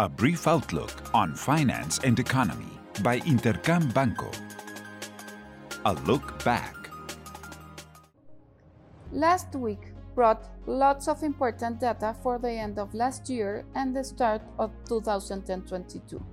A brief outlook on finance and economy by Intercam Banco. A look back. Last week brought lots of important data for the end of last year and the start of 2022.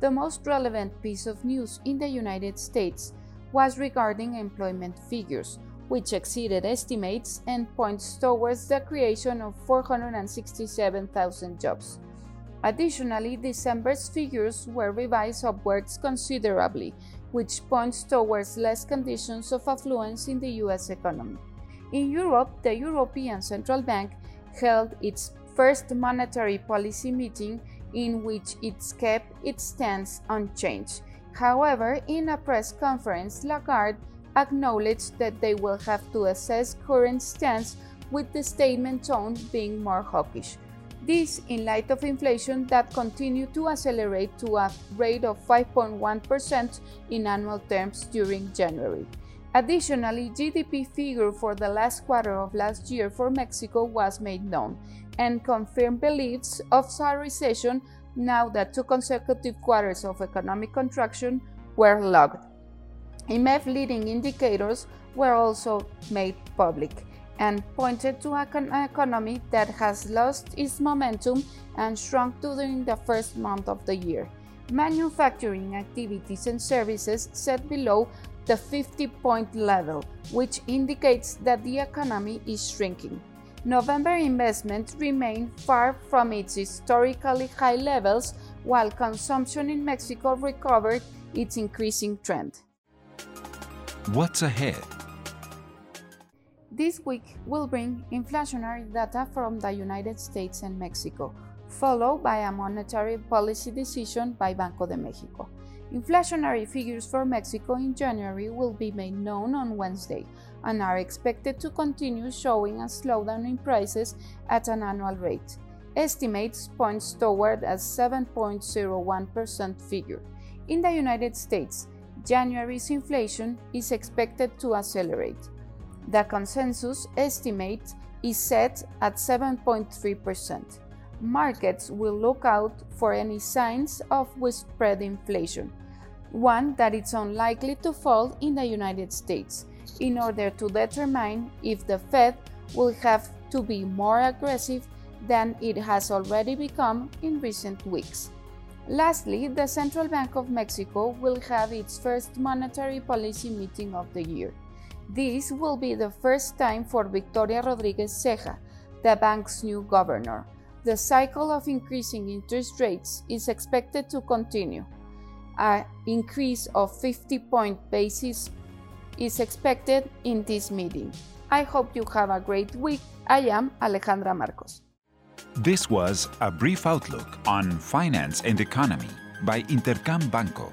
The most relevant piece of news in the United States was regarding employment figures, which exceeded estimates and points towards the creation of 467,000 jobs. Additionally, December's figures were revised upwards considerably, which points towards less conditions of affluence in the US economy. In Europe, the European Central Bank held its first monetary policy meeting in which it kept its stance unchanged. However, in a press conference, Lagarde acknowledged that they will have to assess current stance with the statement tone being more hawkish. This in light of inflation that continued to accelerate to a rate of 5.1% in annual terms during January. Additionally, GDP figure for the last quarter of last year for Mexico was made known and confirmed beliefs of a recession now that two consecutive quarters of economic contraction were logged. IMEF leading indicators were also made public and pointed to an economy that has lost its momentum and shrunk during the first month of the year. Manufacturing activities and services set below the 50 point level, which indicates that the economy is shrinking. November investment remained far from its historically high levels, while consumption in Mexico recovered its increasing trend. What's ahead? This week will bring inflationary data from the United States and Mexico, followed by a monetary policy decision by Banco de Mexico. Inflationary figures for Mexico in January will be made known on Wednesday and are expected to continue showing a slowdown in prices at an annual rate. Estimates points toward a 7.01% figure. In the United States, January's inflation is expected to accelerate. The consensus estimate is set at 7.3%. Markets will look out for any signs of widespread inflation, one that is unlikely to fall in the United States, in order to determine if the Fed will have to be more aggressive than it has already become in recent weeks. Lastly, the Central Bank of Mexico will have its first monetary policy meeting of the year. This will be the first time for Victoria Rodriguez Ceja, the bank's new governor. The cycle of increasing interest rates is expected to continue. An increase of 50 point basis is expected in this meeting. I hope you have a great week. I am Alejandra Marcos. This was a brief outlook on finance and economy by Intercam Banco.